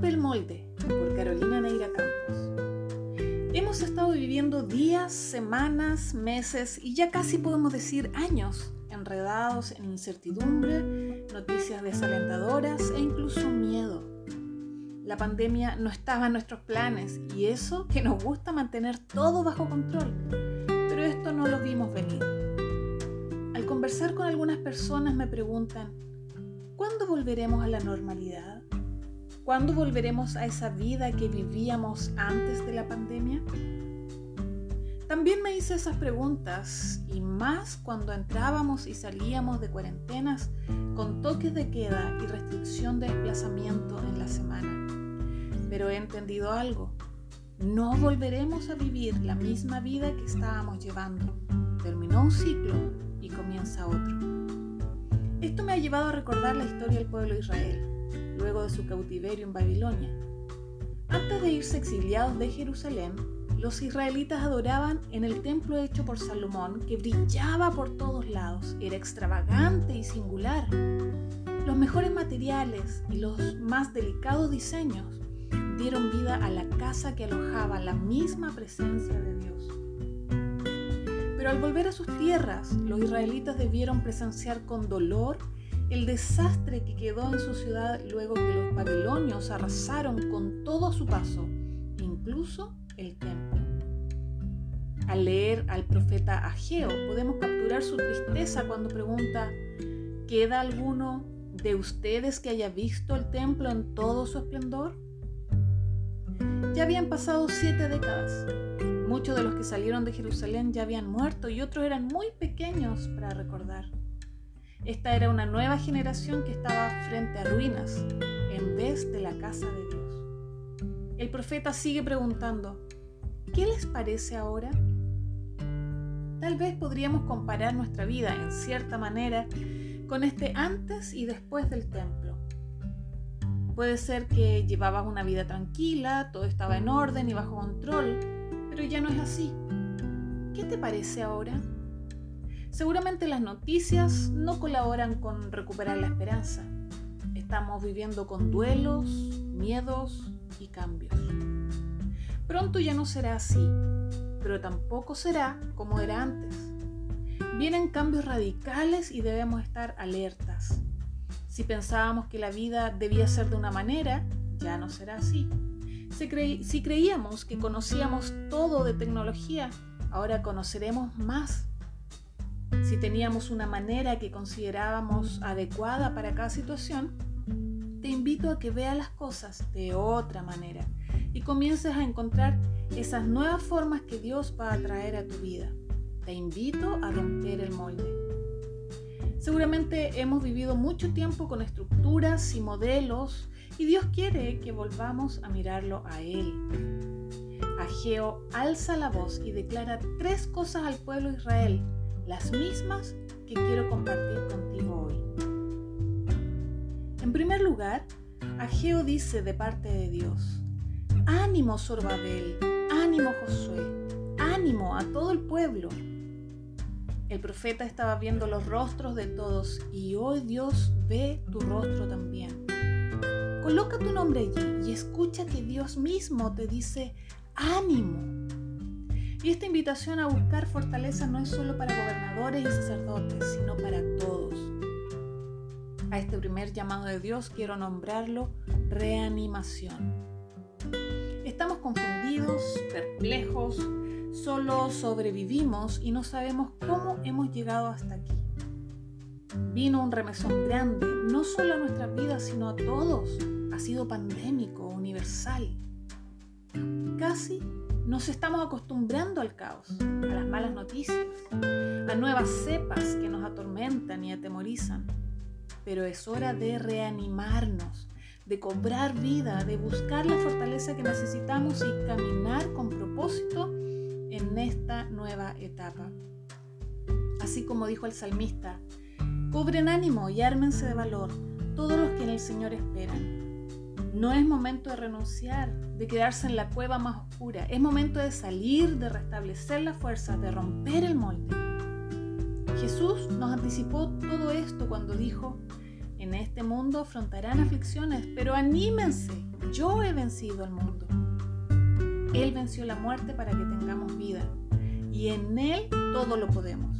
Rompe el molde por Carolina Neira Campos. Hemos estado viviendo días, semanas, meses y ya casi podemos decir años enredados en incertidumbre, noticias desalentadoras e incluso miedo. La pandemia no estaba en nuestros planes y eso que nos gusta mantener todo bajo control, pero esto no lo vimos venir. Al conversar con algunas personas me preguntan, ¿cuándo volveremos a la normalidad? ¿Cuándo volveremos a esa vida que vivíamos antes de la pandemia? También me hice esas preguntas y más cuando entrábamos y salíamos de cuarentenas con toques de queda y restricción de desplazamiento en la semana. Pero he entendido algo. No volveremos a vivir la misma vida que estábamos llevando. Terminó un ciclo y comienza otro. Esto me ha llevado a recordar la historia del pueblo de Israel, luego de su cautiverio en Babilonia. Antes de irse exiliados de Jerusalén, los israelitas adoraban en el templo hecho por Salomón, que brillaba por todos lados, era extravagante y singular. Los mejores materiales y los más delicados diseños dieron vida a la casa que alojaba la misma presencia de Dios. Pero al volver a sus tierras, los israelitas debieron presenciar con dolor el desastre que quedó en su ciudad luego que los babilonios arrasaron con todo su paso, incluso el templo. Al leer al profeta Ageo podemos capturar su tristeza cuando pregunta, ¿queda alguno de ustedes que haya visto el templo en todo su esplendor? Ya habían pasado siete décadas. Muchos de los que salieron de Jerusalén ya habían muerto y otros eran muy pequeños para recordar. Esta era una nueva generación que estaba frente a ruinas en vez de la casa de Dios. El profeta sigue preguntando, ¿qué les parece ahora? Tal vez podríamos comparar nuestra vida en cierta manera con este antes y después del templo. Puede ser que llevabas una vida tranquila, todo estaba en orden y bajo control, pero ya no es así. ¿Qué te parece ahora? Seguramente las noticias no colaboran con recuperar la esperanza. Estamos viviendo con duelos, miedos y cambios. Pronto ya no será así, pero tampoco será como era antes. Vienen cambios radicales y debemos estar alertas. Si pensábamos que la vida debía ser de una manera, ya no será así. Si, creíamos que conocíamos todo de tecnología, ahora conoceremos más si teníamos una manera que considerábamos adecuada para cada situación, te invito a que veas las cosas de otra manera y comiences a encontrar esas nuevas formas que Dios va a traer a tu vida. Te invito a romper el molde. Seguramente hemos vivido mucho tiempo con estructuras y modelos y Dios quiere que volvamos a mirarlo a Él. Ageo alza la voz y declara tres cosas al pueblo de Israel las mismas que quiero compartir contigo hoy. En primer lugar, Ageo dice de parte de Dios, ánimo Sorbabel, ánimo Josué, ánimo a todo el pueblo. El profeta estaba viendo los rostros de todos y hoy Dios ve tu rostro también. Coloca tu nombre allí y escucha que Dios mismo te dice ánimo. Y esta invitación a buscar fortaleza no es solo para gobernadores y sacerdotes, sino para todos. A este primer llamado de Dios quiero nombrarlo reanimación. Estamos confundidos, perplejos, solo sobrevivimos y no sabemos cómo hemos llegado hasta aquí. Vino un remesón grande, no solo a nuestras vidas, sino a todos. Ha sido pandémico, universal. Casi nos estamos acostumbrando al caos, a las malas noticias, a nuevas cepas que nos atormentan y atemorizan. Pero es hora de reanimarnos, de cobrar vida, de buscar la fortaleza que necesitamos y caminar con propósito en esta nueva etapa. Así como dijo el salmista, cubren ánimo y ármense de valor todos los que en el Señor esperan. No es momento de renunciar, de quedarse en la cueva más oscura. Es momento de salir, de restablecer la fuerza, de romper el molde. Jesús nos anticipó todo esto cuando dijo, En este mundo afrontarán aflicciones, pero anímense, yo he vencido al mundo. Él venció la muerte para que tengamos vida y en Él todo lo podemos.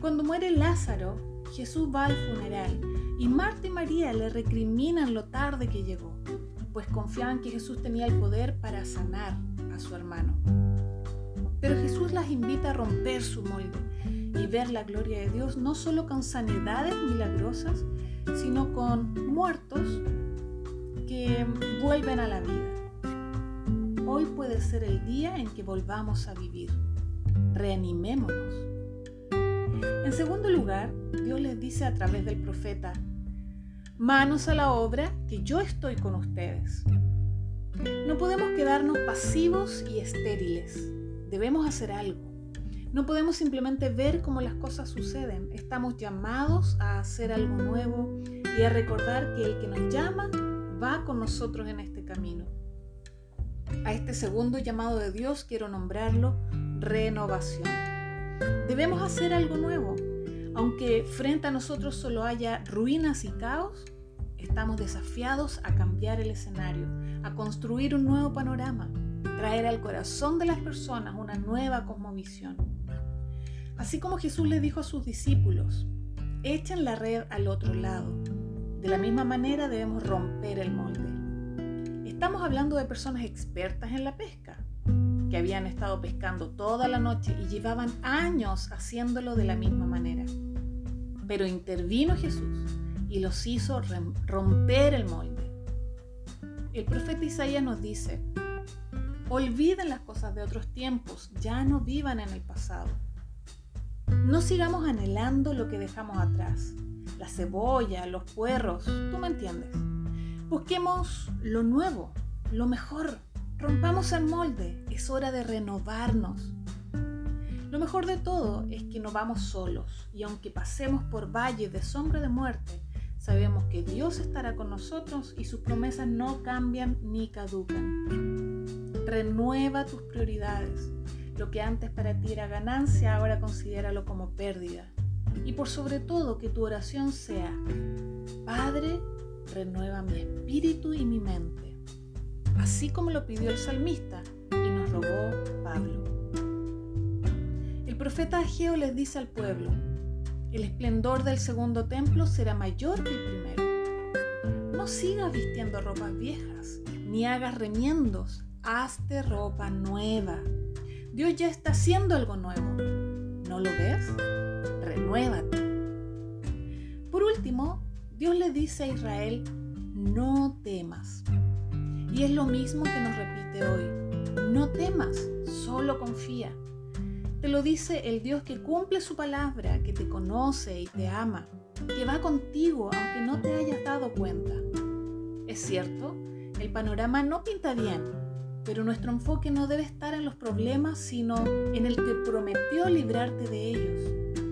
Cuando muere Lázaro, Jesús va al funeral y Marta y María le recriminan lo tarde que llegó, pues confiaban que Jesús tenía el poder para sanar a su hermano. Pero Jesús las invita a romper su molde y ver la gloria de Dios no solo con sanidades milagrosas, sino con muertos que vuelven a la vida. Hoy puede ser el día en que volvamos a vivir. Reanimémonos. En segundo lugar, Dios les dice a través del profeta, manos a la obra, que yo estoy con ustedes. No podemos quedarnos pasivos y estériles. Debemos hacer algo. No podemos simplemente ver cómo las cosas suceden. Estamos llamados a hacer algo nuevo y a recordar que el que nos llama va con nosotros en este camino. A este segundo llamado de Dios quiero nombrarlo renovación. Debemos hacer algo nuevo. Aunque frente a nosotros solo haya ruinas y caos, estamos desafiados a cambiar el escenario, a construir un nuevo panorama, traer al corazón de las personas una nueva cosmovisión. Así como Jesús le dijo a sus discípulos, echen la red al otro lado. De la misma manera debemos romper el molde. Estamos hablando de personas expertas en la pesca, que habían estado pescando toda la noche y llevaban años haciéndolo de la misma manera. Pero intervino Jesús y los hizo romper el molde. El profeta Isaías nos dice, olviden las cosas de otros tiempos, ya no vivan en el pasado. No sigamos anhelando lo que dejamos atrás, la cebolla, los puerros, tú me entiendes. Busquemos lo nuevo, lo mejor, rompamos el molde, es hora de renovarnos. Lo mejor de todo es que no vamos solos y aunque pasemos por valles de sombra de muerte, sabemos que Dios estará con nosotros y sus promesas no cambian ni caducan. Renueva tus prioridades. Lo que antes para ti era ganancia, ahora considéralo como pérdida. Y por sobre todo que tu oración sea, Padre, renueva mi espíritu y mi mente. Así como lo pidió el salmista y nos rogó Pablo. El profeta Ageo les dice al pueblo, el esplendor del segundo templo será mayor que el primero. No sigas vistiendo ropas viejas, ni hagas remiendos, hazte ropa nueva. Dios ya está haciendo algo nuevo. ¿No lo ves? Renuévate. Por último, Dios le dice a Israel, no temas. Y es lo mismo que nos repite hoy. No temas, solo confía. Te lo dice el Dios que cumple su palabra, que te conoce y te ama, que va contigo aunque no te hayas dado cuenta. Es cierto, el panorama no pinta bien, pero nuestro enfoque no debe estar en los problemas, sino en el que prometió librarte de ellos.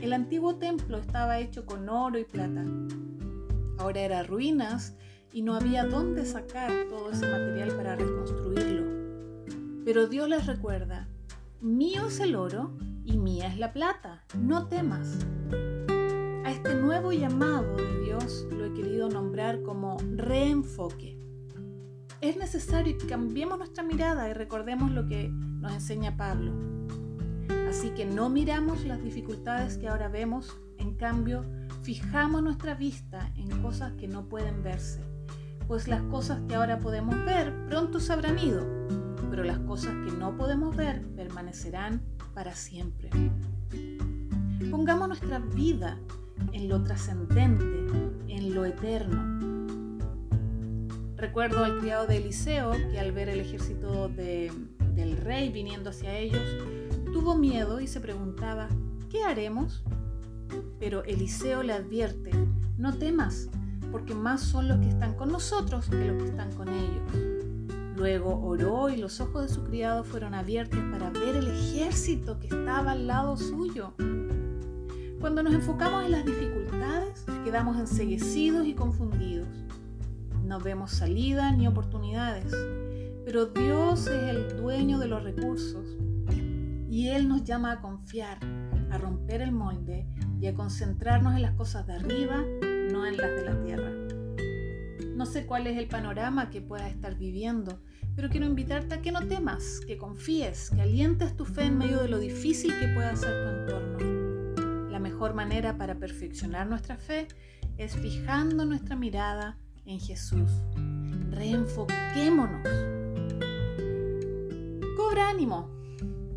El antiguo templo estaba hecho con oro y plata. Ahora era ruinas y no había dónde sacar todo ese material para reconstruirlo. Pero Dios les recuerda, Mío es el oro y mía es la plata, no temas. A este nuevo llamado de Dios lo he querido nombrar como reenfoque. Es necesario que cambiemos nuestra mirada y recordemos lo que nos enseña Pablo. Así que no miramos las dificultades que ahora vemos, en cambio, fijamos nuestra vista en cosas que no pueden verse, pues las cosas que ahora podemos ver pronto se habrán ido pero las cosas que no podemos ver permanecerán para siempre. Pongamos nuestra vida en lo trascendente, en lo eterno. Recuerdo al criado de Eliseo que al ver el ejército del rey viniendo hacia ellos, tuvo miedo y se preguntaba, ¿qué haremos? Pero Eliseo le advierte, no temas, porque más son los que están con nosotros que los que están con ellos. Luego oró y los ojos de su criado fueron abiertos para ver el ejército que estaba al lado suyo. Cuando nos enfocamos en las dificultades, quedamos enseguecidos y confundidos. No vemos salida ni oportunidades, pero Dios es el dueño de los recursos y Él nos llama a confiar, a romper el molde y a concentrarnos en las cosas de arriba, no en las de la tierra. No sé cuál es el panorama que puedas estar viviendo, pero quiero invitarte a que no temas, que confíes, que alientes tu fe en medio de lo difícil que pueda ser tu entorno. La mejor manera para perfeccionar nuestra fe es fijando nuestra mirada en Jesús. Reenfoquémonos. Cobra ánimo,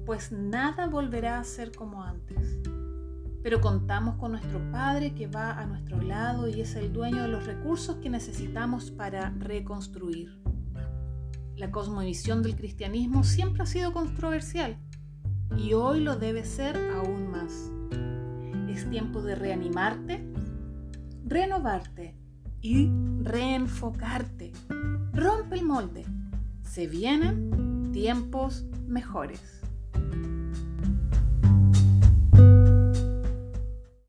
pues nada volverá a ser como antes. Pero contamos con nuestro Padre que va a nuestro lado y es el dueño de los recursos que necesitamos para reconstruir. La cosmovisión del cristianismo siempre ha sido controversial y hoy lo debe ser aún más. Es tiempo de reanimarte, renovarte y reenfocarte. Rompe el molde. Se vienen tiempos mejores.